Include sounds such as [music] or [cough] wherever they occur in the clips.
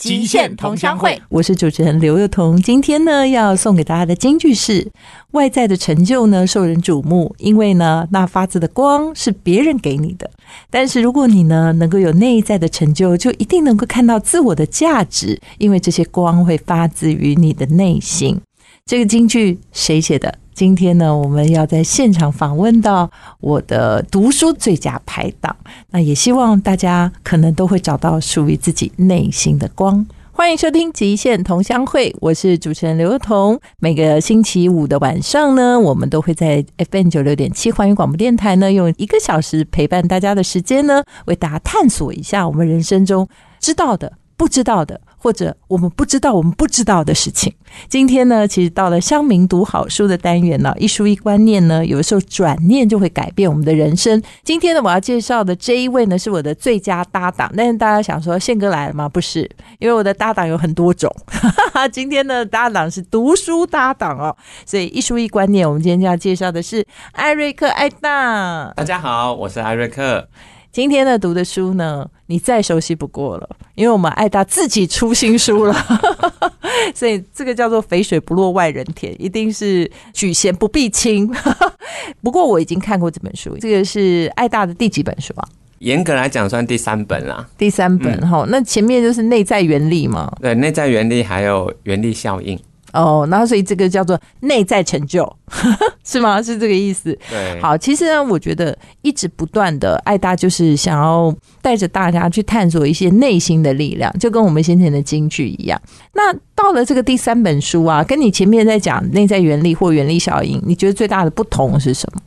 极限同乡会》。我是主持人刘幼彤，今天呢要送给大家的金句是：外在的成就呢受人瞩目，因为呢那发自的光是别人给你的；但是如果你呢能够有内在的成就，就一定能够看到自我的价值，因为这些光会发自于你的内心。这个金句谁写的？今天呢，我们要在现场访问到我的读书最佳拍档，那也希望大家可能都会找到属于自己内心的光。欢迎收听《极限同乡会》，我是主持人刘彤。每个星期五的晚上呢，我们都会在 FM 九六点七环宇广播电台呢，用一个小时陪伴大家的时间呢，为大家探索一下我们人生中知道的、不知道的。或者我们不知道我们不知道的事情。今天呢，其实到了乡民读好书的单元呢，一书一观念呢，有时候转念就会改变我们的人生。今天呢，我要介绍的这一位呢，是我的最佳搭档。但是大家想说，宪哥来了吗？不是，因为我的搭档有很多种。[laughs] 今天的搭档是读书搭档哦，所以一书一观念，我们今天就要介绍的是艾瑞克艾大。大家好，我是艾瑞克。今天呢读的书呢，你再熟悉不过了，因为我们爱大自己出新书了，[laughs] 所以这个叫做“肥水不落外人田”，一定是举贤不避亲。[laughs] 不过我已经看过这本书，这个是爱大的第几本书啊？严格来讲，算第三本啦。第三本哈，那前面就是内在原理嘛？对，内在原理还有原力效应。哦，然后所以这个叫做内在成就，[laughs] 是吗？是这个意思。对，好，其实呢，我觉得一直不断的爱大就是想要带着大家去探索一些内心的力量，就跟我们先前的京剧一样。那到了这个第三本书啊，跟你前面在讲内在原理或原力效应，你觉得最大的不同是什么？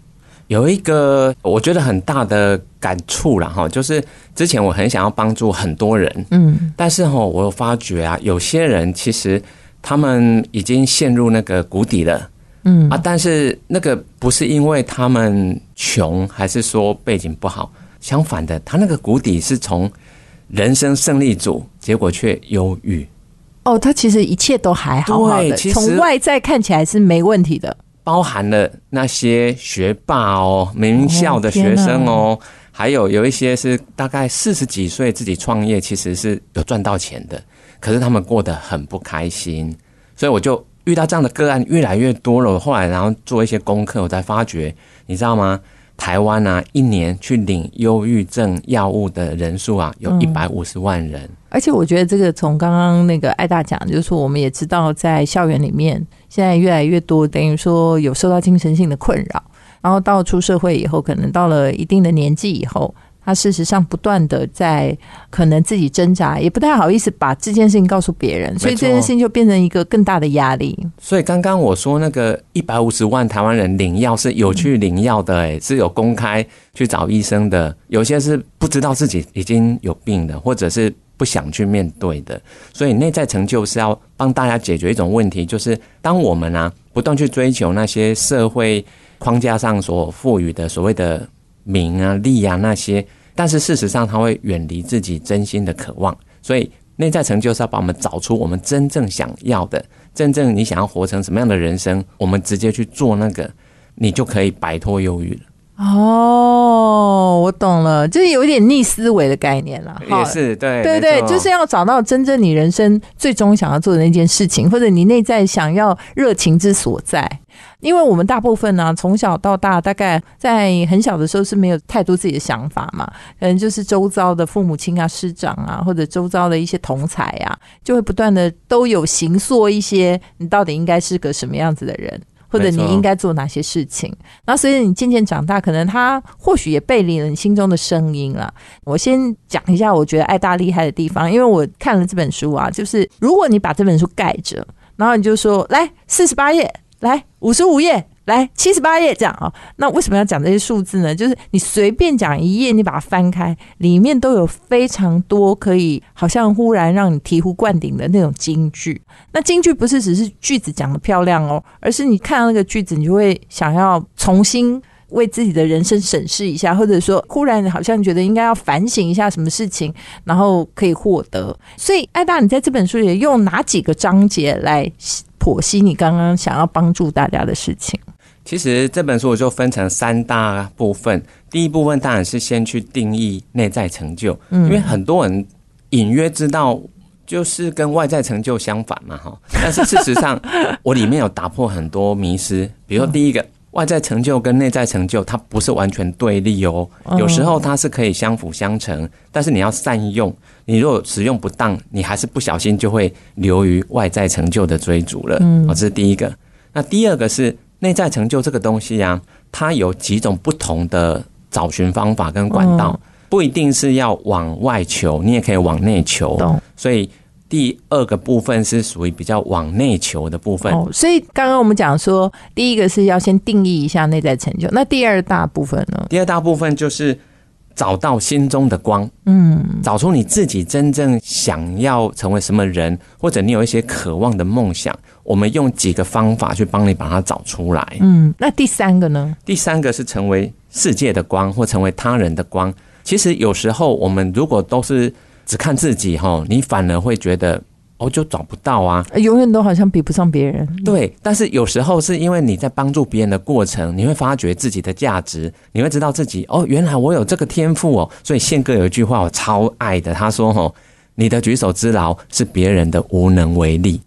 有一个我觉得很大的感触了哈，就是之前我很想要帮助很多人，嗯，但是哈，我发觉啊，有些人其实。他们已经陷入那个谷底了，嗯啊，但是那个不是因为他们穷，还是说背景不好？相反的，他那个谷底是从人生胜利组，结果却忧郁。哦，他其实一切都还好好的，从外在看起来是没问题的，包含了那些学霸哦，名校的学生哦，还有有一些是大概四十几岁自己创业，其实是有赚到钱的。可是他们过得很不开心，所以我就遇到这样的个案越来越多了。后来，然后做一些功课，我才发觉，你知道吗？台湾啊，一年去领忧郁症药物的人数啊，有一百五十万人。而且，我觉得这个从刚刚那个艾大讲，就是说，我们也知道，在校园里面，现在越来越多，等于说有受到精神性的困扰，然后到出社会以后，可能到了一定的年纪以后。他事实上不断的在可能自己挣扎，也不太好意思把这件事情告诉别人，所以这件事情就变成一个更大的压力。所以刚刚我说那个一百五十万台湾人领药是有去领药的，哎，是有公开去找医生的，有些是不知道自己已经有病的，或者是不想去面对的。所以内在成就是要帮大家解决一种问题，就是当我们啊不断去追求那些社会框架上所赋予的所谓的。名啊利啊那些，但是事实上他会远离自己真心的渴望，所以内在成就是要把我们找出我们真正想要的，真正你想要活成什么样的人生，我们直接去做那个，你就可以摆脱忧郁了。哦，我懂了，就是有一点逆思维的概念了。也是对对对，就是要找到真正你人生最终想要做的那件事情，或者你内在想要热情之所在。因为我们大部分呢，从小到大，大概在很小的时候是没有太多自己的想法嘛，可能就是周遭的父母亲啊、师长啊，或者周遭的一些同才啊，就会不断的都有形塑一些你到底应该是个什么样子的人。或者你应该做哪些事情？然后随着你渐渐长大，可能他或许也背离了你心中的声音了。我先讲一下，我觉得爱大厉害的地方，因为我看了这本书啊，就是如果你把这本书盖着，然后你就说来四十八页，来五十五页。来七十八页这样啊，那为什么要讲这些数字呢？就是你随便讲一页，你把它翻开，里面都有非常多可以好像忽然让你醍醐灌顶的那种金句。那金句不是只是句子讲的漂亮哦，而是你看到那个句子，你就会想要重新为自己的人生审视一下，或者说忽然好像觉得应该要反省一下什么事情，然后可以获得。所以，艾大，你在这本书里用哪几个章节来？剖析你刚刚想要帮助大家的事情？其实这本书我就分成三大部分，第一部分当然是先去定义内在成就，因为很多人隐约知道就是跟外在成就相反嘛，哈。但是事实上，我里面有打破很多迷思，比如说第一个，外在成就跟内在成就它不是完全对立哦，有时候它是可以相辅相成，但是你要善用，你如果使用不当，你还是不小心就会流于外在成就的追逐了。嗯，这是第一个。那第二个是。内在成就这个东西呀，它有几种不同的找寻方法跟管道，不一定是要往外求，你也可以往内求。所以第二个部分是属于比较往内求的部分。所以刚刚我们讲说，第一个是要先定义一下内在成就，那第二大部分呢？第二大部分就是找到心中的光，嗯，找出你自己真正想要成为什么人，或者你有一些渴望的梦想。我们用几个方法去帮你把它找出来。嗯，那第三个呢？第三个是成为世界的光，或成为他人的光。其实有时候我们如果都是只看自己哈，你反而会觉得哦，就找不到啊，永远都好像比不上别人。对，但是有时候是因为你在帮助别人的过程，你会发觉自己的价值，你会知道自己哦，原来我有这个天赋哦。所以宪哥有一句话我超爱的，他说：“哦，你的举手之劳是别人的无能为力。”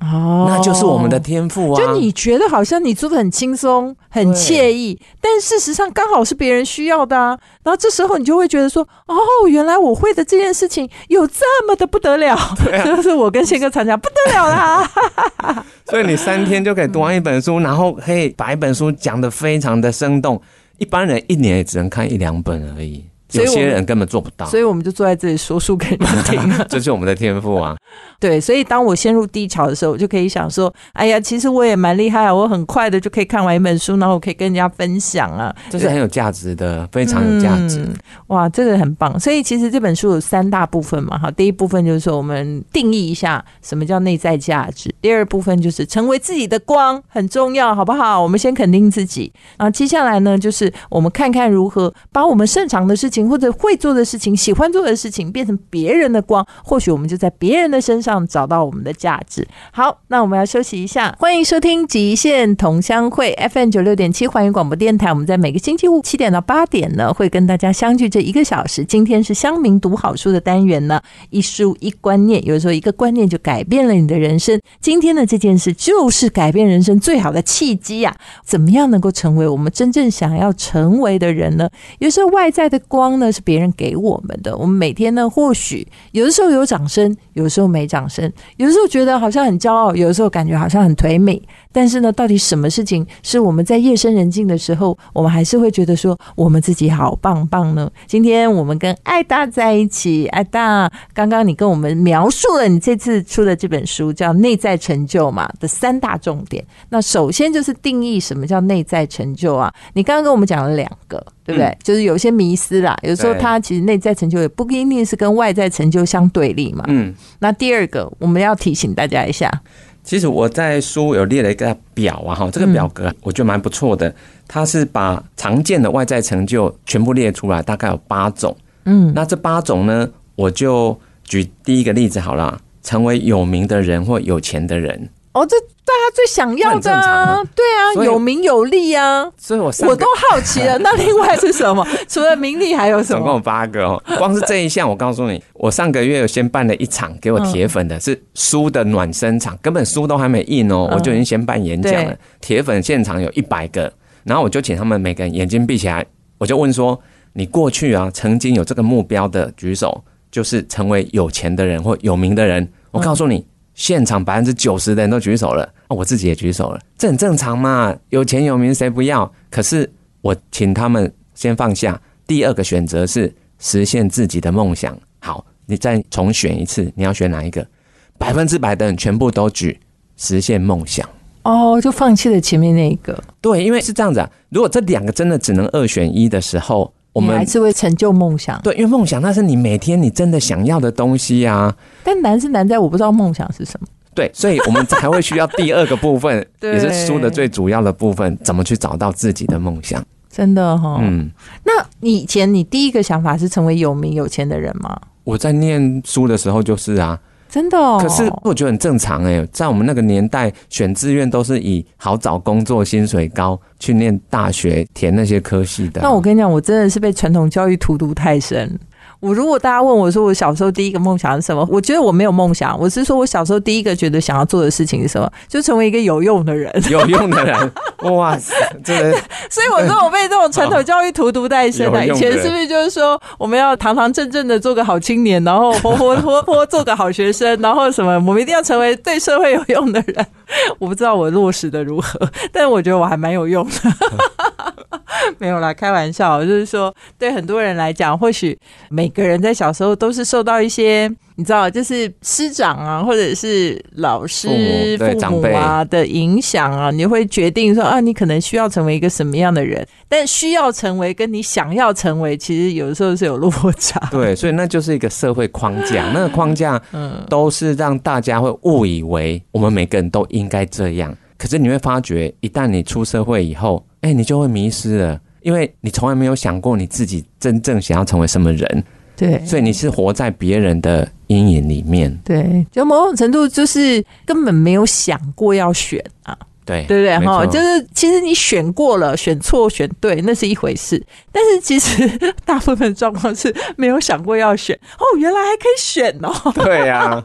哦，那就是我们的天赋啊！就你觉得好像你做的很轻松、很惬意，但事实上刚好是别人需要的啊。然后这时候你就会觉得说：“哦，原来我会的这件事情有这么的不得了。” [laughs] 就是我跟宪哥常讲不得了啦。[laughs] 所以你三天就可以读完一本书，然后可以把一本书讲的非常的生动。一般人一年也只能看一两本而已。有些人根本做不到，所以我们就坐在这里说书给你们听。[laughs] 这是我们的天赋啊！对，所以当我陷入低潮的时候，我就可以想说：哎呀，其实我也蛮厉害啊！我很快的就可以看完一本书，然后我可以跟人家分享啊。这是很有价值的，非常有价值。哇，这个很棒！所以其实这本书有三大部分嘛，哈。第一部分就是说我们定义一下什么叫内在价值；第二部分就是成为自己的光很重要，好不好？我们先肯定自己啊。接下来呢，就是我们看看如何把我们擅长的事情。或者会做的事情、喜欢做的事情，变成别人的光，或许我们就在别人的身上找到我们的价值。好，那我们要休息一下，欢迎收听《极限同乡会》FM 九六点七环宇广播电台。我们在每个星期五七点到八点呢，会跟大家相聚这一个小时。今天是乡民读好书的单元呢，一书一观念，有时候一个观念就改变了你的人生。今天的这件事就是改变人生最好的契机呀！怎么样能够成为我们真正想要成为的人呢？有时候外在的光。那是别人给我们的。我们每天呢，或许有的时候有掌声，有时候没掌声，有的时候觉得好像很骄傲，有的时候感觉好像很颓美。但是呢，到底什么事情是我们在夜深人静的时候，我们还是会觉得说我们自己好棒棒呢？今天我们跟艾大在一起，艾大，刚刚你跟我们描述了你这次出的这本书叫《内在成就》嘛的三大重点。那首先就是定义什么叫内在成就啊？你刚刚跟我们讲了两个。对不对？就是有些迷思啦。有时候他其实内在成就也不一定是跟外在成就相对立嘛。嗯。那第二个，我们要提醒大家一下。其实我在书有列了一个表啊，哈，这个表格我觉得蛮不错的。它是把常见的外在成就全部列出来，大概有八种。嗯。那这八种呢，我就举第一个例子好了，成为有名的人或有钱的人。哦，这大家最想要的啊，对啊，有名有利啊，所以我我都好奇了。[laughs] 那另外是什么？除了名利还有什么？总共有八个哦。光是这一项，我告诉你，我上个月有先办了一场给我铁粉的，是书的暖身场，根本书都还没印哦，我就已经先办演讲了。铁粉现场有一百个，然后我就请他们每个人眼睛闭起来，我就问说：你过去啊曾经有这个目标的举手，就是成为有钱的人或有名的人。我告诉你。现场百分之九十的人都举手了，我自己也举手了，这很正常嘛。有钱有名谁不要？可是我请他们先放下。第二个选择是实现自己的梦想。好，你再重选一次，你要选哪一个？百分之百的人全部都举实现梦想。哦，就放弃了前面那一个。对，因为是这样子啊。如果这两个真的只能二选一的时候。我们还是会成就梦想，对，因为梦想那是你每天你真的想要的东西呀。但难是难在我不知道梦想是什么。对，所以我们才会需要第二个部分，[laughs] 也是书的最主要的部分，怎么去找到自己的梦想？真的哈，嗯。那你以前你第一个想法是成为有名有钱的人吗？我在念书的时候就是啊，真的哦。可是我觉得很正常哎、在我们那个年代，选志愿都是以好找工作、薪水高去念大学、填那些科系的啊。那我跟你讲，我真的是被传统教育荼毒太深。我如果大家问我说我小时候第一个梦想是什么，我觉得我没有梦想，我是说我小时候第一个觉得想要做的事情是什么，就成为一个有用的人。[laughs] 有用的人，哇塞，这个 [laughs] 所以我说我被这种传统教育荼毒在身 [laughs] 了。以前是不是就是说我们要堂堂正正的做个好青年，然后活活活泼做个好学生，然后什么我们一定要成为对社会有用的人？我不知道我落实的如何，但我觉得我还蛮有用的。没有啦，开玩笑，就是说对很多人来讲，或许每个人在小时候都是受到一些。你知道，就是师长啊，或者是老师、父母啊的影响啊，你会决定说啊，你可能需要成为一个什么样的人，但需要成为跟你想要成为，其实有的时候是有落差。对，所以那就是一个社会框架，[laughs] 那个框架嗯，都是让大家会误以为我们每个人都应该这样。可是你会发觉，一旦你出社会以后，哎，你就会迷失了，因为你从来没有想过你自己真正想要成为什么人，对，所以你是活在别人的阴影里面。对，就某种程度就是根本没有想过要选啊。对对不对？哈，就是其实你选过了，选错选对那是一回事，但是其实大部分状况是没有想过要选哦，原来还可以选哦。对呀、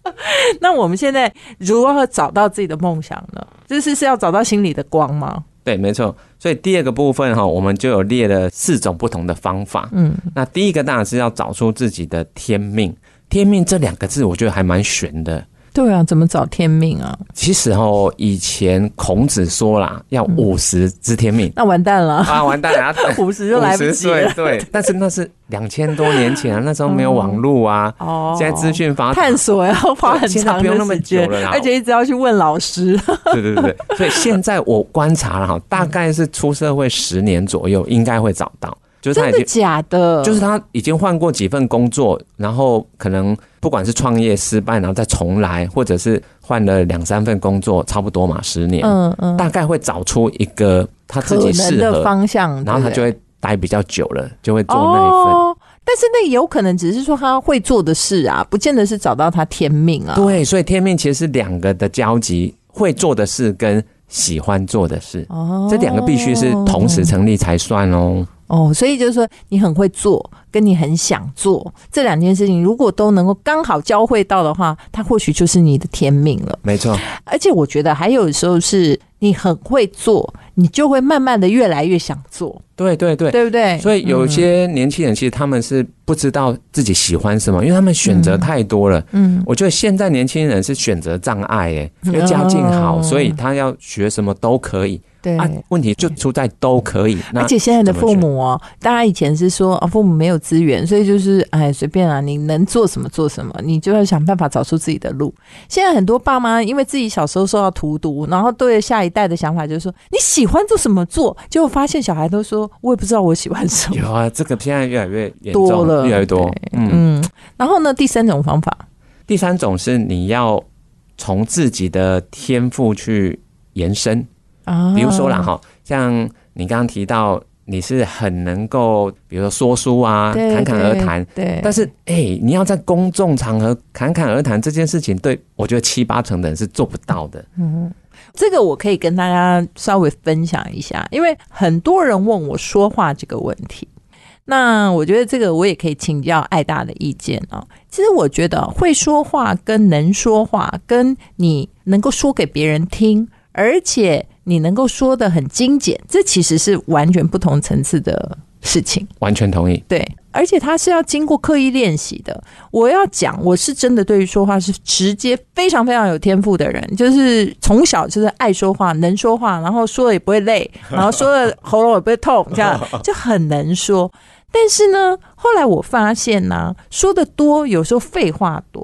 [laughs] 那我们现在如何找到自己的梦想呢？就是是要找到心里的光吗？对，没错。所以第二个部分哈，我们就有列了四种不同的方法。嗯，那第一个当然是要找出自己的天命。天命这两个字，我觉得还蛮玄的。对啊，怎么找天命啊？其实哦，以前孔子说啦，要五十知天命、那完蛋了，啊，完蛋了，[laughs] 五十就来不50及了。岁对，但是那是两千多年前啊，那时候没有网络啊，哦。现在资讯发达，探索要花很长不用那么久了啦，而且一直要去问老师。对对对对，所以现在我观察了哈，大概是出社会十年左右，应该会找到，就是他已经。假的？就是他已经换过几份工作，然后可能不管是创业失败，然后再重来，或者是换了两三份工作，差不多嘛，十年，嗯嗯，大概会找出一个他自己适合，方向，然后他就会待比较久了，就会做那一份。哦。但是那有可能只是说他会做的事啊，不见得是找到他天命啊。对，所以天命其实是两个的交集，会做的事跟喜欢做的事，哦，这两个必须是同时成立才算哦。哦，所以就是说你很会做，跟你很想做这两件事情，如果都能够刚好交汇到的话，它或许就是你的天命了。没错，而且我觉得还有时候是你很会做，你就会慢慢的越来越想做，对对对。对不对？所以有些年轻人其实他们是不知道自己喜欢什么，因为他们选择太多了。嗯，我觉得现在年轻人是选择障碍，哎，因为家境好，哦所以他要学什么都可以。对。啊，问题就出在都可以。而且现在的父母哦，大家以前是说啊，父母没有资源，所以就是哎随便啊，你能做什么做什么，你就要想办法找出自己的路。现在很多爸妈因为自己小时候受到荼毒，然后对下一代的想法就是说你喜欢做什么做，结果发现小孩都说我也不知道我喜欢什么。有啊，这个现在越来越多了越来越多。嗯，嗯，然后呢，第三种方法，第三种是你要从自己的天赋去延伸，啊，比如说啦，哈，像你刚刚提到你是很能够，比如说说书啊，侃侃而谈。对，但是，哎、你要在公众场合侃侃而谈这件事情，对我觉得七八成的人是做不到的。嗯，这个我可以跟大家稍微分享一下，因为很多人问我说话这个问题。那我觉得这个我也可以请教爱大的意见啊、其实我觉得会说话跟能说话，跟你能够说给别人听，而且你能够说的很精简，这其实是完全不同层次的事情。完全同意。对，而且他是要经过刻意练习的。我要讲，我是真的对于说话是直接非常非常有天赋的人，就是从小就是爱说话，能说话，然后说了也不会累，[laughs] 然后说了喉咙也不会痛，这样 [laughs] 就很能说。但是呢，后来我发现呢、说的多有时候废话多，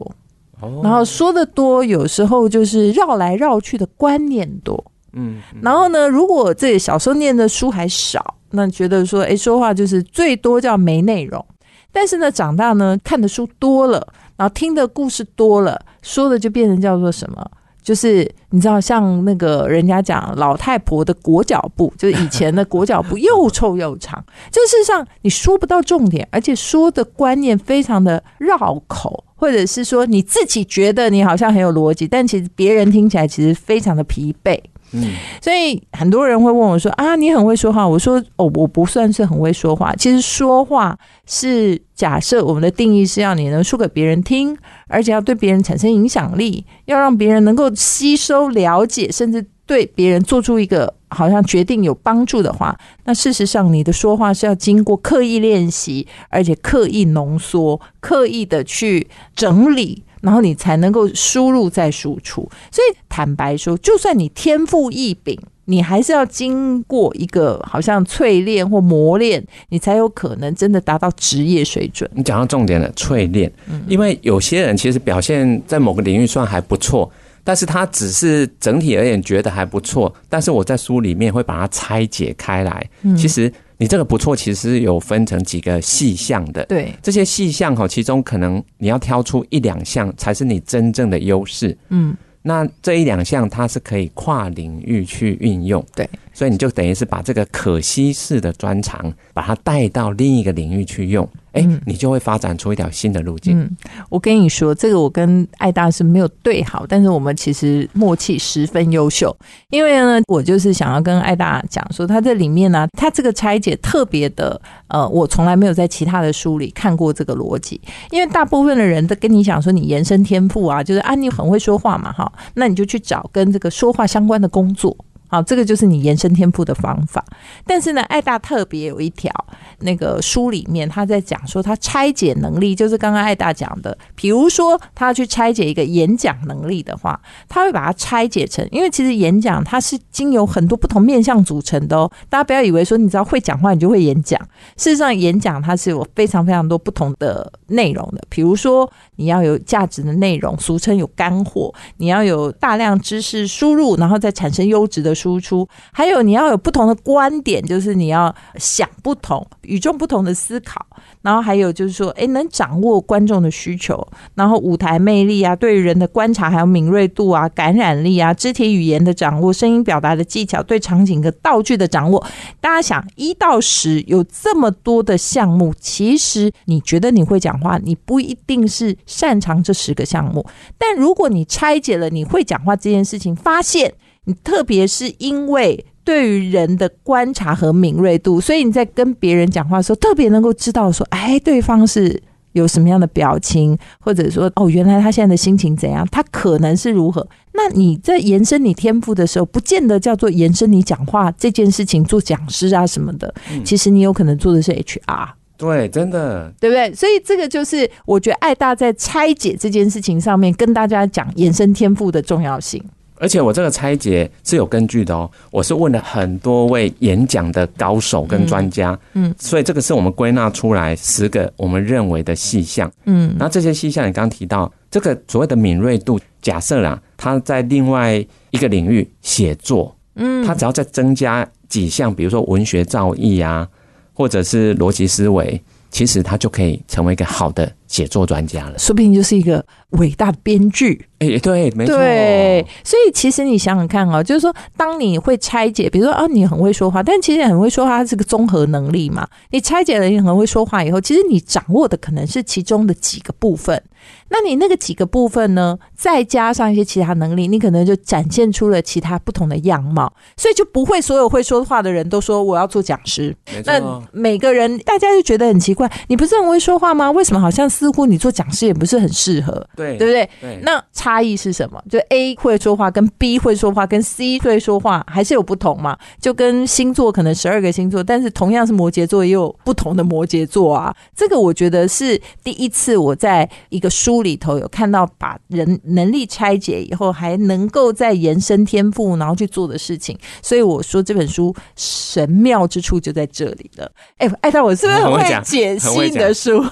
哦然后说的多有时候就是绕来绕去的观念多。嗯，然后呢，如果这小时候念的书还少，那觉得说，哎，说话就是最多叫没内容。但是呢，长大呢，看的书多了，然后听的故事多了，说的就变成叫做什么就是你知道，像那个人家讲老太婆的裹脚布，就是以前的裹脚布又臭又长，[laughs] 就事实上你说不到重点，而且说的观念非常的绕口，或者是说你自己觉得你好像很有逻辑，但其实别人听起来其实非常的疲惫。嗯，所以很多人会问我说：“啊，你很会说话。”我说：“哦，我不算是很会说话。其实说话是假设我们的定义是要你能说给别人听，而且要对别人产生影响力，要让别人能够吸收、了解，甚至对别人做出一个好像决定有帮助的话。那事实上，你的说话是要经过刻意练习，而且刻意浓缩、刻意的去整理。”然后你才能够输入再输出，所以坦白说，就算你天赋异禀，你还是要经过一个好像淬炼或磨练，你才有可能真的达到职业水准。你讲到重点了，淬炼，因为有些人其实表现在某个领域算还不错，但是它只是整体而言觉得还不错，但是我在书里面会把它拆解开来，其实。你这个不错，其实有分成几个细项的。对，这些细项哈，其中可能你要挑出一两项才是你真正的优势。嗯，那这一两项它是可以跨领域去运用。对，所以你就等于是把这个可稀释的专长，把它带到另一个领域去用。哎，你就会发展出一条新的路径。嗯，我跟你说，这个我跟艾大是没有对好，但是我们其实默契十分优秀。因为呢，我就是想要跟艾大讲说，他这里面呢，他这个拆解特别的，呃，我从来没有在其他的书里看过这个逻辑。因为大部分的人都跟你讲说，你延伸天赋啊，就是啊，你很会说话嘛，哈，那你就去找跟这个说话相关的工作。好，这个就是你延伸天赋的方法。但是呢，爱大特别有一条，那个书里面他在讲说，他拆解能力，就是刚刚爱大讲的，比如说他去拆解一个演讲能力的话，他会把它拆解成，因为其实演讲它是经由很多不同面向组成的哦。大家不要以为说你只要会讲话，你就会演讲。事实上，演讲它是有非常非常多不同的内容的，比如说你要有价值的内容，俗称有干货；你要有大量知识输入，然后再产生优质的。输出，还有你要有不同的观点，就是你要想不同、与众不同的思考。然后还有就是说，哎，能掌握观众的需求，然后舞台魅力啊，对人的观察还有敏锐度啊、感染力啊、肢体语言的掌握、声音表达的技巧、对场景的道具的掌握。大家想，一到十有这么多的项目，其实你觉得你会讲话，你不一定是擅长这十个项目。但如果你拆解了你会讲话这件事情，发现。你特别是因为对于人的观察和敏锐度，所以你在跟别人讲话的时候，特别能够知道说，哎，对方是有什么样的表情，或者说，哦，原来他现在的心情怎样，他可能是如何。那你在延伸你天赋的时候，不见得叫做延伸你讲话这件事情做讲师啊什么的，其实你有可能做的是 HR。对，真的，对不对？所以这个就是我觉得爱大在拆解这件事情上面，跟大家讲延伸天赋的重要性。而且我这个拆解是有根据的哦，我是问了很多位演讲的高手跟专家，嗯，所以这个是我们归纳出来十个我们认为的细项，嗯，然后这些细项你刚刚提到这个所谓的敏锐度，假设啦，他在另外一个领域写作，嗯，他只要再增加几项，比如说文学造诣啊，或者是逻辑思维。其实他就可以成为一个好的写作专家了，说不定就是一个伟大的编剧。哎，对，没错。对，所以其实你想想看哦，就是说，当你会拆解，比如说啊，你很会说话，但其实很会说话，它是个综合能力嘛。你拆解了你很会说话以后，其实你掌握的可能是其中的几个部分。那你那个几个部分呢？再加上一些其他能力，你可能就展现出了其他不同的样貌，所以就不会所有会说话的人都说我要做讲师。那每个人大家就觉得很奇怪，你不是很会说话吗？为什么好像似乎你做讲师也不是很适合？对，对不对？对。那差异是什么？就 A 会说话，跟 B 会说话，跟 C 会说话，还是有不同嘛？就跟星座可能十二个星座，但是同样是摩羯座，也有不同的摩羯座啊。这个我觉得是第一次我在一个书。里头有看到把人能力拆解以后，还能够再延伸天赋，然后去做的事情。所以我说这本书神妙之处就在这里了。哎，艾达，我是不是很会解析的书？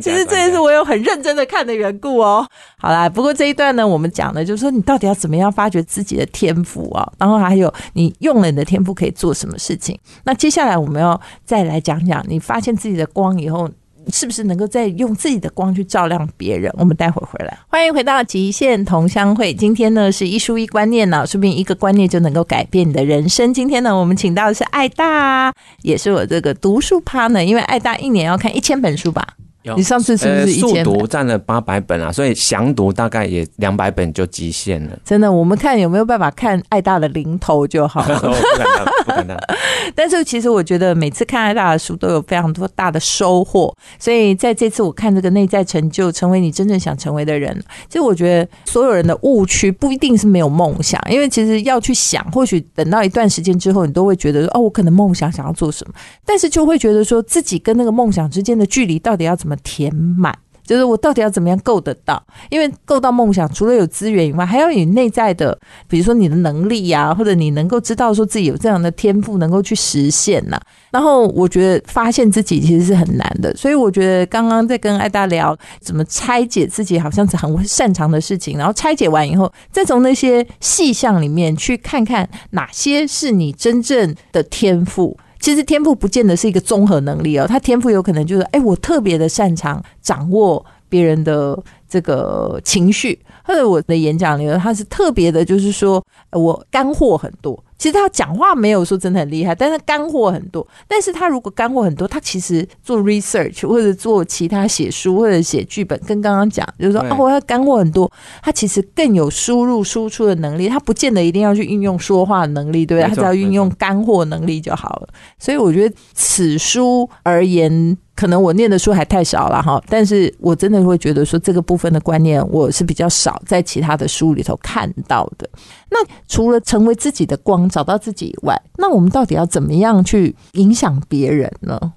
其实这也是我有很认真的看的缘故哦。好啦，不过这一段呢，我们讲的就是说你到底要怎么样发掘自己的天赋啊？然后还有你用了你的天赋可以做什么事情？那接下来我们要再来讲讲，你发现自己的光以后。是不是能够再用自己的光去照亮别人？我们待会儿回来，欢迎回到极限同乡会。今天呢是一书一观念呢，说不定一个观念就能够改变你的人生。今天呢，我们请到的是爱大，也是我这个读书趴呢，因为爱大一年要看一千本书吧。有你上次是不是一千本？读占了八百本啊，所以详读大概也两百本就极限了。真的，我们看有没有办法看爱大的零头就好了。[laughs] 哦不敢当，不敢当。[laughs] 但是其实我觉得每次看爱大的书都有非常多大的收获，所以在这次我看这个内在成就，成为你真正想成为的人，其实我觉得所有人的误区不一定是没有梦想，因为其实要去想，或许等到一段时间之后，你都会觉得说哦，我可能梦想想要做什么，但是就会觉得说自己跟那个梦想之间的距离到底要怎么填满。就是我到底要怎么样够得到？因为够到梦想，除了有资源以外，还要有你内在的，比如说你的能力呀、或者你能够知道说自己有这样的天赋，能够去实现呐、然后我觉得发现自己其实是很难的，所以我觉得刚刚在跟艾达聊怎么拆解自己好像是很擅长的事情，然后拆解完以后，再从那些细项里面去看看哪些是你真正的天赋。其实天赋不见得是一个综合能力哦，他天赋有可能就是，哎，我特别的擅长掌握别人的这个情绪，或者我的演讲里头，他是特别的，就是说我干货很多。其实他讲话没有说真的很厉害，但是干货很多。但是他如果干货很多，他其实做 research 或者做其他写书或者写剧本，跟刚刚讲就是说对哦，我要干货很多，他其实更有输入输出的能力，他不见得一定要去运用说话的能力，对不对？他只要运用干货能力就好了。所以我觉得此书而言，可能我念的书还太少了哈，但是我真的会觉得说这个部分的观念我是比较少在其他的书里头看到的。那除了成为自己的光，找到自己以外，那我们到底要怎么样去影响别人呢？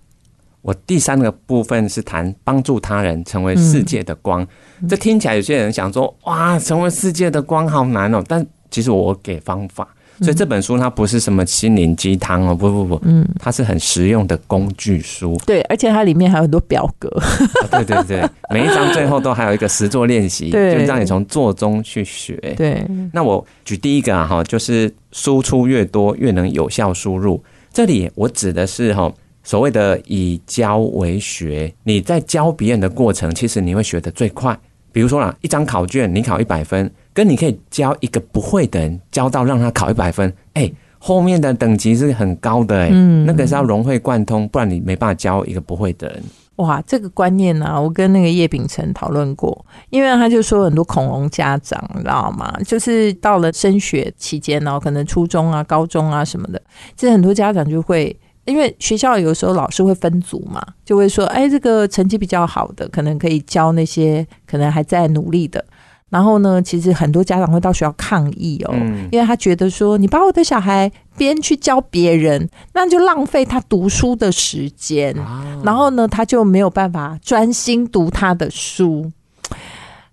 我第三个部分是谈帮助他人成为世界的光。这听起来有些人想说，哇，成为世界的光好难哦。但其实我给方法，所以这本书它不是什么心灵鸡汤哦，不不不，嗯，它是很实用的工具书。对，而且它里面还有很多表格，啊对对对，[laughs] 每一章最后都还有一个实作练习，就对让你从做中去学。对，那我举第一个啊哈，就是输出越多越能有效输入。这里我指的是哈所谓的以教为学，你在教别人的过程，其实你会学得最快。比如说啦，一张考卷你考一百分，跟你可以教一个不会的人教到让他考一百分，哎、后面的等级是很高的哎、嗯那个是要融会贯通，不然你没办法教一个不会的人。哇，这个观念呢、我跟那个叶秉成讨论过，因为他就说很多恐龙家长，你知道吗？就是到了升学期间呢，可能初中啊、高中啊什么的，其实很多家长就会。因为学校有时候老师会分组嘛，就会说，哎，这个成绩比较好的，可能可以教那些可能还在努力的。然后呢，其实很多家长会到学校抗议哦，嗯因为他觉得说，你把我的小孩边去教别人，那就浪费他读书的时间。啊然后呢，他就没有办法专心读他的书。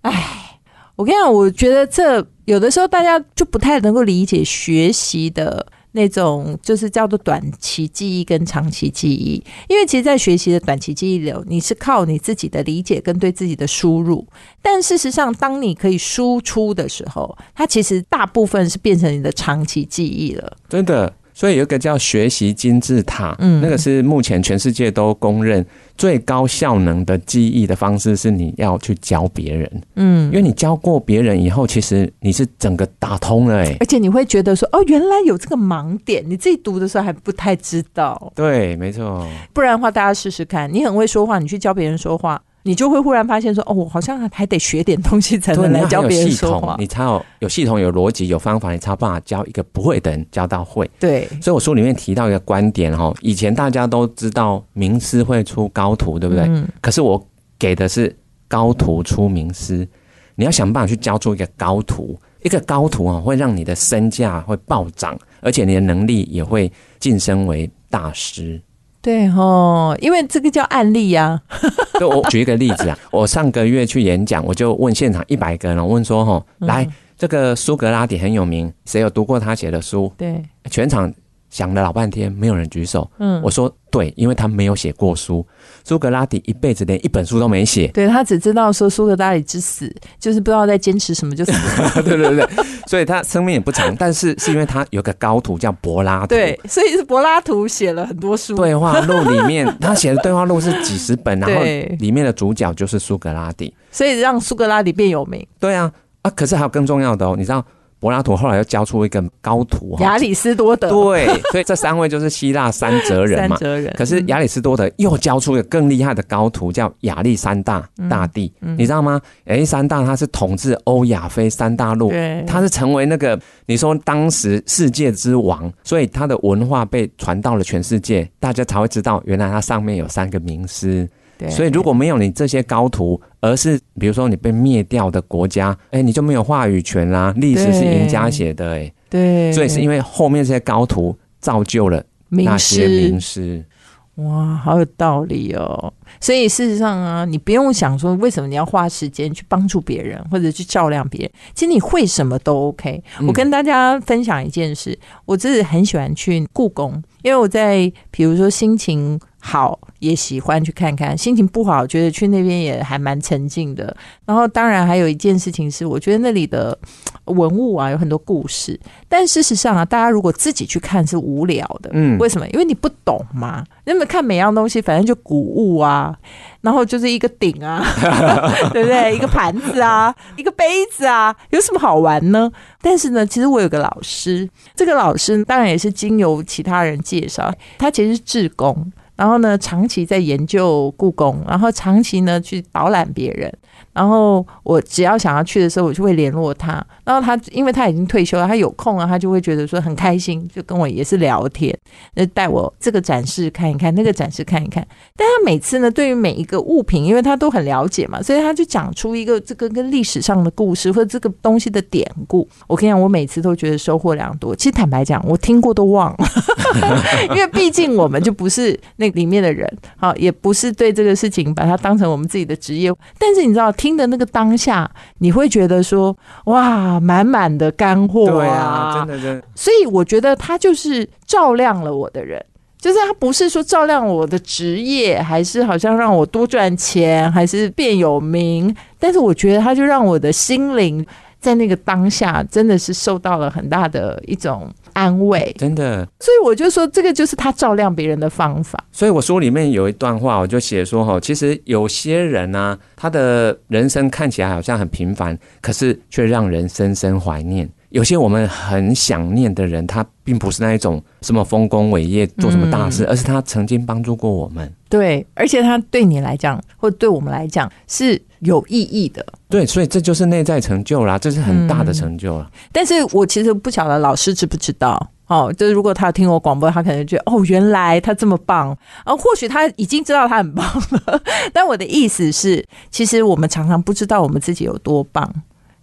唉，我跟你讲，我觉得这有的时候大家就不太能够理解学习的。那种就是叫做短期记忆跟长期记忆，因为其实，在学习的短期记忆里，你是靠你自己的理解跟对自己的输入，但事实上，当你可以输出的时候，它其实大部分是变成你的长期记忆了。真的，所以有一个叫学习金字塔，嗯。那个是目前全世界都公认最高效能的记忆的方式，是你要去教别人，嗯。因，为你教过别人以后，其实你是整个打通了、欸，而且你会觉得说，哦，原来有这个盲点，你自己读的时候还不太知道。对，没错，不然的话，大家试试看，你很会说话，你去教别人说话，你就会忽然发现说，哦，我好像还得学点东西才，能来教别人说话，。你才有有系统、有逻辑、有方法，你才有办法教一个不会的人教到会。对，所以我书里面提到一个观点哈，以前大家都知道名师会出高徒，对不对？嗯可是我给的是高徒出名师，你要想办法去教出一个高徒，一个高徒啊，会让你的身价会暴涨，而且你的能力也会晋升为大师。对哦，因为这个叫案例呀、[laughs] 就我举一个例子啊，[laughs] 我上个月去演讲，我就问现场一百个人，我问说吼，来，这个苏格拉底很有名，谁有读过他写的书？对，全场想了老半天，没有人举手。嗯。我说对，因为他没有写过书，苏格拉底一辈子连一本书都没写。对他只知道说苏格拉底之死，就是不知道在坚持什么就死 [laughs] 了。对对对，所以他生命也不长，但是是因为他有个高徒叫柏拉图。对，所以是柏拉图写了很多书。对话录里面，他写的对话录是几十本，[laughs] 然后里面的主角就是苏格拉底。所以让苏格拉底变有名。对啊，啊，可是还有更重要的哦，你知道柏拉图后来又教出一个高徒哈，亚里士多德，对，所以这三位就是希腊三哲人嘛。三哲人。可是亚里士多德又教出一个更厉害的高徒，叫亚历山大大帝，嗯你知道吗？亚历山大他是统治欧亚非三大陆，他是成为那个你说当时世界之王，所以他的文化被传到了全世界，大家才会知道原来他上面有三个名师。对所以如果没有你这些高徒，而是比如说你被灭掉的国家，哎，你就没有话语权啦。历史是赢家写的，哎，对，所以是因为后面这些高徒造就了那些名师师。哇，好有道理哦。所以事实上啊，你不用想说为什么你要花时间去帮助别人或者去照亮别人，其实你会什么都 OK。我跟大家分享一件事，我自己很喜欢去故宫，因为我在比如说心情好也喜欢去看看，心情不好觉得去那边也还蛮沉静的。然后当然还有一件事情是，我觉得那里的呃文物啊有很多故事，但事实上啊，大家如果自己去看是无聊的，嗯为什么？因为你不懂嘛。那么看每样东西，反正就古物啊，然后就是一个鼎啊，[laughs] 对不对？一个盘子啊，一个杯子啊，有什么好玩呢？但是呢，其实我有个老师，这个老师当然也是经由其他人介绍，他其实是志工。然后呢，长期在研究故宫，然后长期呢去导览别人。然后我只要想要去的时候，我就会联络他。然后他因为他已经退休了，他有空啊，他就会觉得说很开心，就跟我也是聊天，那带我这个展示看一看，那个展示看一看。但他每次呢，对于每一个物品，因为他都很了解嘛，所以他就讲出一个这个跟历史上的故事或者这个东西的典故。我跟你讲，我每次都觉得收获良多。其实坦白讲，我听过都忘了，[laughs] 因为毕竟我们就不是那里面的人，好，也不是对这个事情把它当成我们自己的职业。但是你知道，听的那个当下，你会觉得说，哇，满满的干货对啊，真的真的，所以我觉得他就是照亮了我的人，就是他不是说照亮我的职业，还是好像让我多赚钱，还是变有名，但是我觉得他就让我的心灵在那个当下真的是受到了很大的一种安慰，真的。所以我就说这个就是他照亮别人的方法。所以我书里面有一段话，我就写说哈，其实有些人呢、他的人生看起来好像很平凡，可是却让人深深怀念。有些我们很想念的人，他并不是那一种什么丰功伟业、做什么大事，而是他曾经帮助过我们。对，而且他对你来讲，或对我们来讲是有意义的。对，所以这就是内在成就啦，这是很大的成就了。但是我其实不晓得老师知不知道。哦，就是如果他听我广播，他可能觉得哦，原来他这么棒，啊，或许他已经知道他很棒了。[laughs] 但我的意思是，其实我们常常不知道我们自己有多棒。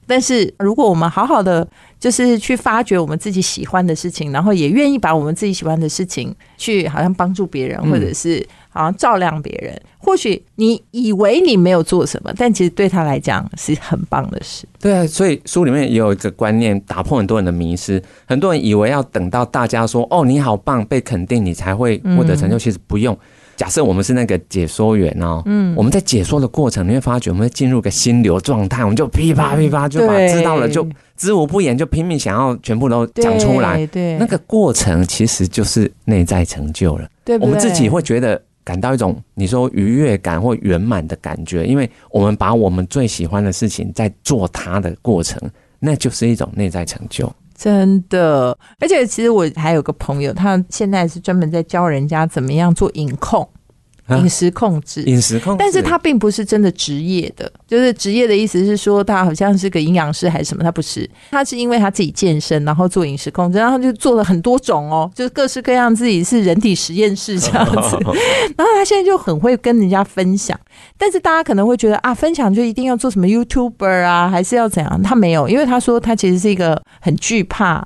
但是如果我们好好的，就是去发掘我们自己喜欢的事情，然后也愿意把我们自己喜欢的事情去好像帮助别人，嗯或者是好像照亮别人。或许你以为你没有做什么，但其实对他来讲是很棒的事。对啊，所以书里面也有一个观念，打破很多人的迷失。很多人以为要等到大家说“哦，你好棒”被肯定，你才会获得成就，其实不用。假设我们是那个解说员哦，嗯，我们在解说的过程，你会发觉我们会进入个心流状态，我们就噼啪噼啪就把知道了，就知无不言，就拼命想要全部都讲出来。对，对那个过程其实就是内在成就了。对对我们自己会觉得感到一种你说愉悦感或圆满的感觉，因为我们把我们最喜欢的事情在做它的过程，那就是一种内在成就。真的，而且其实我还有个朋友，他现在是专门在教人家怎么样做影控、饮食控制。饮食控制，但是他并不是真的职业的，就是职业的意思是说他好像是个营养师还是什么，他不是，他是因为他自己健身，然后做饮食控制，然后就做了很多种哦，就是各式各样，自己是人体实验室这样子，[laughs] 然后他现在就很会跟人家分享，但是大家可能会觉得啊，分享就一定要做什么 YouTuber 啊，还是要怎样？他没有，因为他说他其实是一个很惧怕。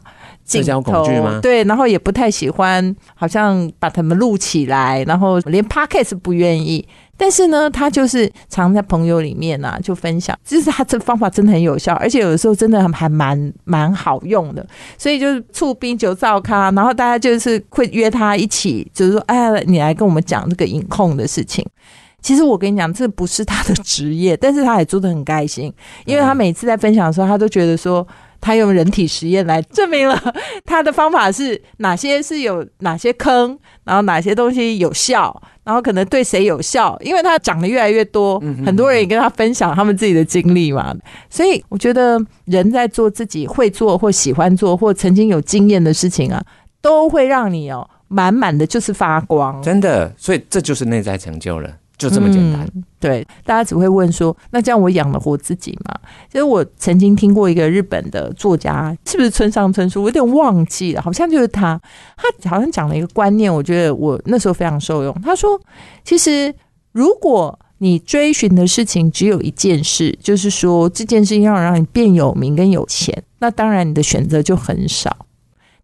社交恐惧吗对，然后也不太喜欢，好像把他们录起来，然后连 podcast 不愿意。但是呢，他就是常在朋友里面啊，就分享，就是他这方法真的很有效，而且有的时候真的还蛮蛮好用的。所以就是醋冰酒造咖，然后大家就是会约他一起，就是说，哎，你来跟我们讲这个影控的事情。其实我跟你讲，这不是他的职业，但是他也做的很开心，因为他每次在分享的时候，他都觉得说。他用人体实验来证明了 [laughs] 他的方法是哪些是有哪些坑，然后哪些东西有效，然后可能对谁有效，因为他讲的越来越多，很多人也跟他分享他们自己的经历嘛。所以我觉得人在做自己会做或喜欢做或曾经有经验的事情啊，都会让你哦满满的就是发光，真的。所以这就是内在成就了。就这么简单，对，大家只会问说，那这样我养得活自己吗？其实我曾经听过一个日本的作家，是不是村上春树？我有点忘记了，好像就是他。他好像讲了一个观念，我觉得我那时候非常受用。他说，其实如果你追寻的事情只有一件事，就是说这件事情要让你变有名跟有钱，那当然你的选择就很少。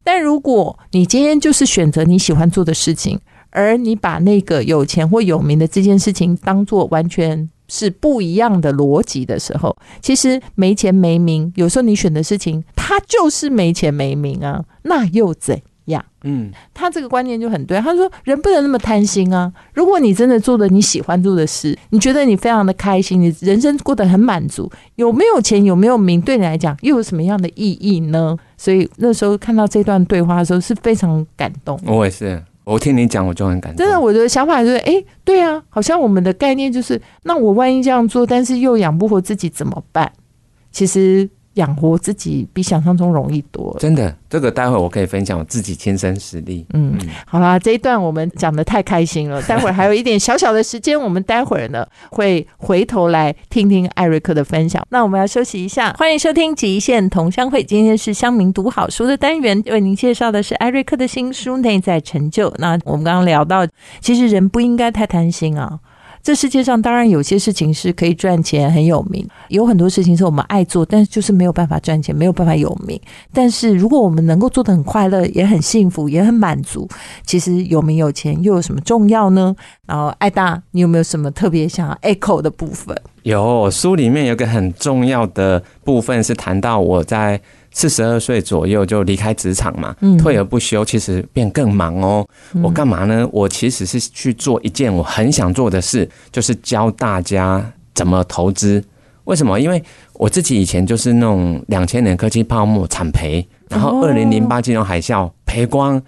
但如果你今天就是选择你喜欢做的事情，而你把那个有钱或有名的这件事情当做完全是不一样的逻辑的时候，其实没钱没名，有时候你选的事情，它就是没钱没名啊，那又怎样？嗯，他这个观念就很对。他说，人不能那么贪心啊。如果你真的做的你喜欢做的事，你觉得你非常的开心，你人生过得很满足，有没有钱有没有名，对你来讲又有什么样的意义呢？所以那时候看到这段对话的时候，是非常感动。我也是。我听你讲，我就很感动。真的，我的想法就是，哎，对啊，好像我们的概念就是，那我万一这样做，但是又养不活自己怎么办？其实。养活自己比想象中容易多，真的。这个待会我可以分享我自己亲身实例。嗯，好啦，这一段我们讲的太开心了。[laughs] 待会儿还有一点小小的时间，我们待会儿呢会回头来听听艾瑞克的分享。那我们要休息一下，欢迎收听极限同乡会。今天是乡民读好书的单元，为您介绍的是艾瑞克的新书《内在成就》。那我们刚刚聊到，其实人不应该太贪心啊。这世界上当然有些事情是可以赚钱很有名，有很多事情是我们爱做，但是就是没有办法赚钱，没有办法有名。但是如果我们能够做得很快乐，也很幸福，也很满足，其实有名有钱又有什么重要呢？然后艾大，你有没有什么特别想要 echo 的部分？有，书里面有个很重要的部分是谈到我在。四十二岁左右就离开职场嘛，退而不休，其实变更忙哦。我干嘛呢？我其实是去做一件我很想做的事，就是教大家怎么投资。为什么？因为我自己以前就是那种两千年科技泡沫惨赔，然后二零零八金融海啸赔光。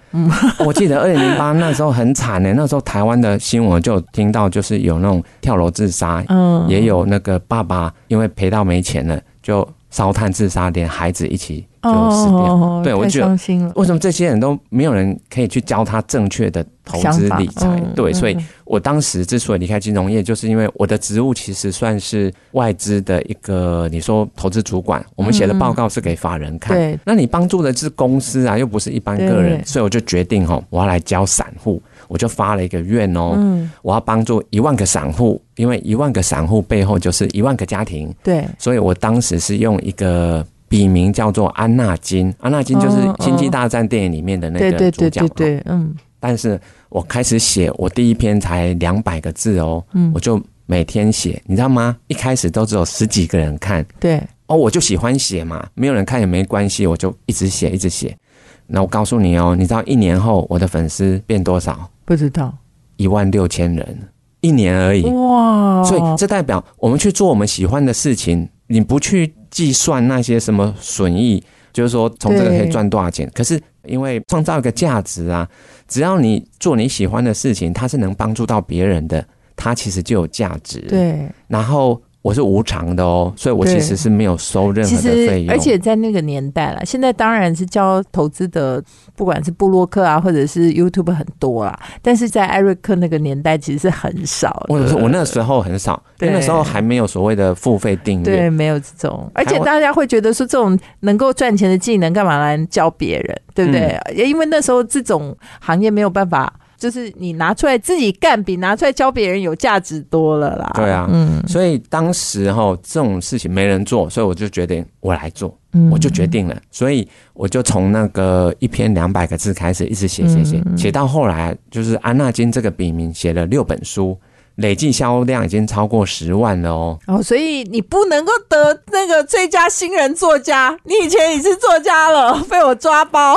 我记得二零零八那时候很惨呢，那时候台湾的新闻就听到，就是有那种跳楼自杀，也有那个爸爸因为赔到没钱了就。烧炭自杀，连孩子一起就死掉。对我觉得，为什么这些人都没有人可以去教他正确的投资理财？对，所以我当时之所以离开金融业，就是因为我的职务其实算是外资的一个，你说投资主管，我们写的报告是给法人看。对，那你帮助的是公司啊，又不是一般个人，所以我就决定哈，我要来教散户。我就发了一个愿哦，我要帮助一万个散户，因为一万个散户背后就是一万个家庭。对，所以我当时是用一个笔名叫做安纳金，安纳金就是《星际大战》电影里面的那个主角。对，嗯。但是我开始写，我第一篇才两百个字哦，我就每天写，你知道吗？一开始都只有十几个人看。对，哦，我就喜欢写嘛，没有人看也没关系，我就一直写，一直写。那我告诉你哦，你知道一年后我的粉丝变多少？不知道，一万六千人，一年而已。哇！所以这代表我们去做我们喜欢的事情，你不去计算那些什么损益，就是说从这个可以赚多少钱。可是因为创造一个价值啊，只要你做你喜欢的事情，它是能帮助到别人的，它其实就有价值。对，然后。我是无偿的哦，所以我其实是没有收任何的费用。而且在那个年代了，现在当然是教投资的，不管是布洛克啊，或者是 YouTube 很多啦，但是在艾瑞克那个年代其实是很少。我说我那时候很少，那时候还没有所谓的付费订阅，对，没有这种。而且大家会觉得说，这种能够赚钱的技能，干嘛来教别人，对不对？因为那时候这种行业没有办法。就是你拿出来自己干，比拿出来教别人有价值多了啦。对啊，嗯，所以当时哈这种事情没人做，所以我就决定我来做，我就决定了，所以我就从那个一篇两百个字开始，一直写写写，写到后来就是安纳金这个笔名写了六本书，累计销量已经超过十万了哦。哦，所以你不能够得那个最佳新人作家，你以前已是作家了，[laughs] 被我抓包。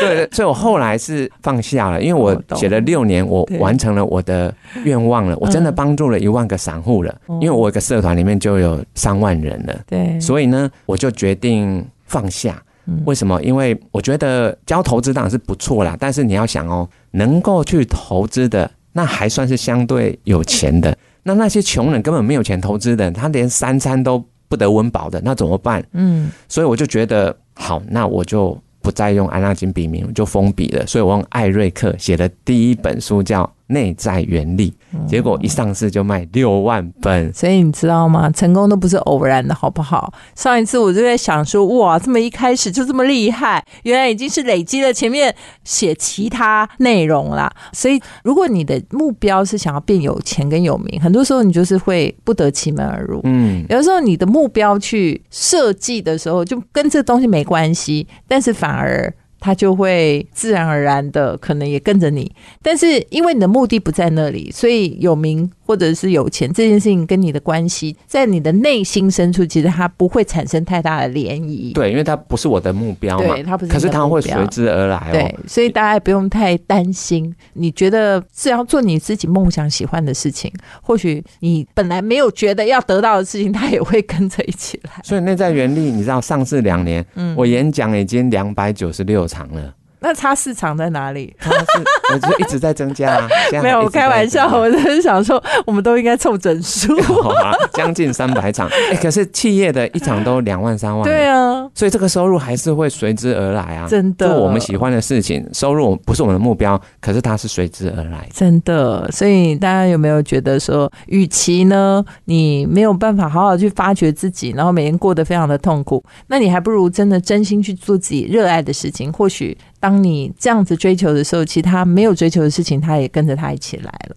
对，所以我后来是放下了，因为我写了六年，我完成了我的愿望了，我真的帮助了一万个散户了。哦因为我一个社团里面就有三万人了，对，所以呢，我就决定放下。嗯为什么？因为我觉得教投资当然是不错啦，但是你要想哦，能够去投资的，那还算是相对有钱的。那那些穷人根本没有钱投资的，他连三餐都不得温饱的，那怎么办？嗯，所以我就觉得好，那我就不再用安纳金笔名，我就封笔了。所以我用艾瑞克写的第一本书叫《内在原理》，结果一上市就卖六万本。所以你知道吗？成功都不是偶然的，好不好？上一次我就在想说，哇，这么一开始就这么厉害，原来已经是累积了前面写其他内容啦。所以，如果你的目标是想要变有钱跟有名，很多时候你就是会不得其门而入。嗯，有的时候你的目标去设计的时候，就跟这东西没关系，但是反而它就会自然而然的可能也跟着你。但是因为你的目的不在那里，所以有名或者是有钱这件事情跟你的关系，在你的内心深处，其实它不会产生太大的涟漪。对，因为它不是我的目标嘛对，，它不是。可是它会随之而来哦。对，所以大家也不用太担心。你觉得只要做你自己梦想喜欢的事情，或许你本来没有觉得要得到的事情，它也会跟着一起来。所以内在原力，你知道上市两年，嗯我演讲已经两百九十六长了，那它市场在哪里？它是我就一直在增加啊。[laughs] 没有，开玩笑，我只是想说，我们都应该凑整数。[laughs] 好啊，将近三百场。[laughs] 哎、可是企业的一场都两万三万，对啊，所以这个收入还是会随之而来啊。真的做我们喜欢的事情，收入不是我们的目标，可是它是随之而来。真的，所以大家有没有觉得说，与其呢你没有办法好好去发掘自己，然后每天过得非常的痛苦，那你还不如真的真心去做自己热爱的事情。或许当你这样子追求的时候，其他没有追求的事情，他也跟着他一起来了。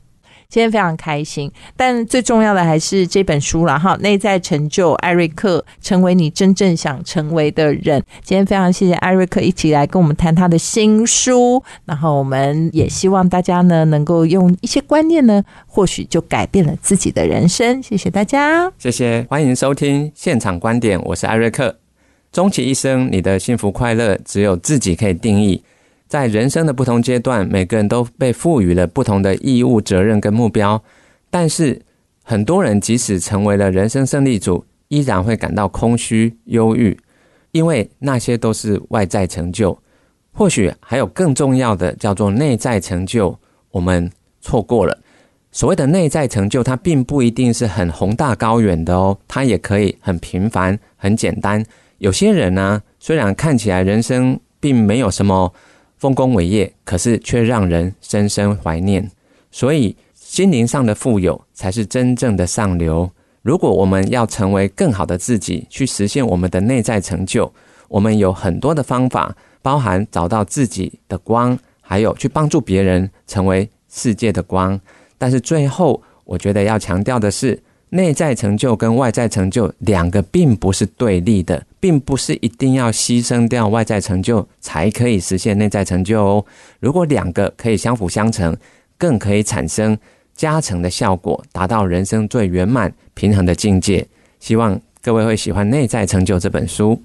今天非常开心，但最重要的还是这本书了哈。内在成就，艾瑞克成为你真正想成为的人。今天非常谢谢艾瑞克一起来跟我们谈他的新书，然后我们也希望大家呢能够用一些观念呢，或许就改变了自己的人生。谢谢大家。谢谢，欢迎收听现场观点，我是艾瑞克。终其一生，你的幸福快乐只有自己可以定义。在人生的不同阶段，每个人都被赋予了不同的义务、责任跟目标。但是，很多人即使成为了人生胜利组，依然会感到空虚、忧郁，因为那些都是外在成就。或许还有更重要的，叫做内在成就，我们错过了。所谓的内在成就，它并不一定是很宏大高远的哦，它也可以很平凡、很简单。有些人呢、虽然看起来人生并没有什么丰功伟业，可是却让人深深怀念。所以，心灵上的富有才是真正的上流。如果我们要成为更好的自己，去实现我们的内在成就，我们有很多的方法，包含找到自己的光，还有去帮助别人成为世界的光。但是最后，我觉得要强调的是，内在成就跟外在成就两个并不是对立的，并不是一定要牺牲掉外在成就才可以实现内在成就哦。如果两个可以相辅相成，更可以产生加成的效果，达到人生最圆满平衡的境界。希望各位会喜欢《内在成就》这本书。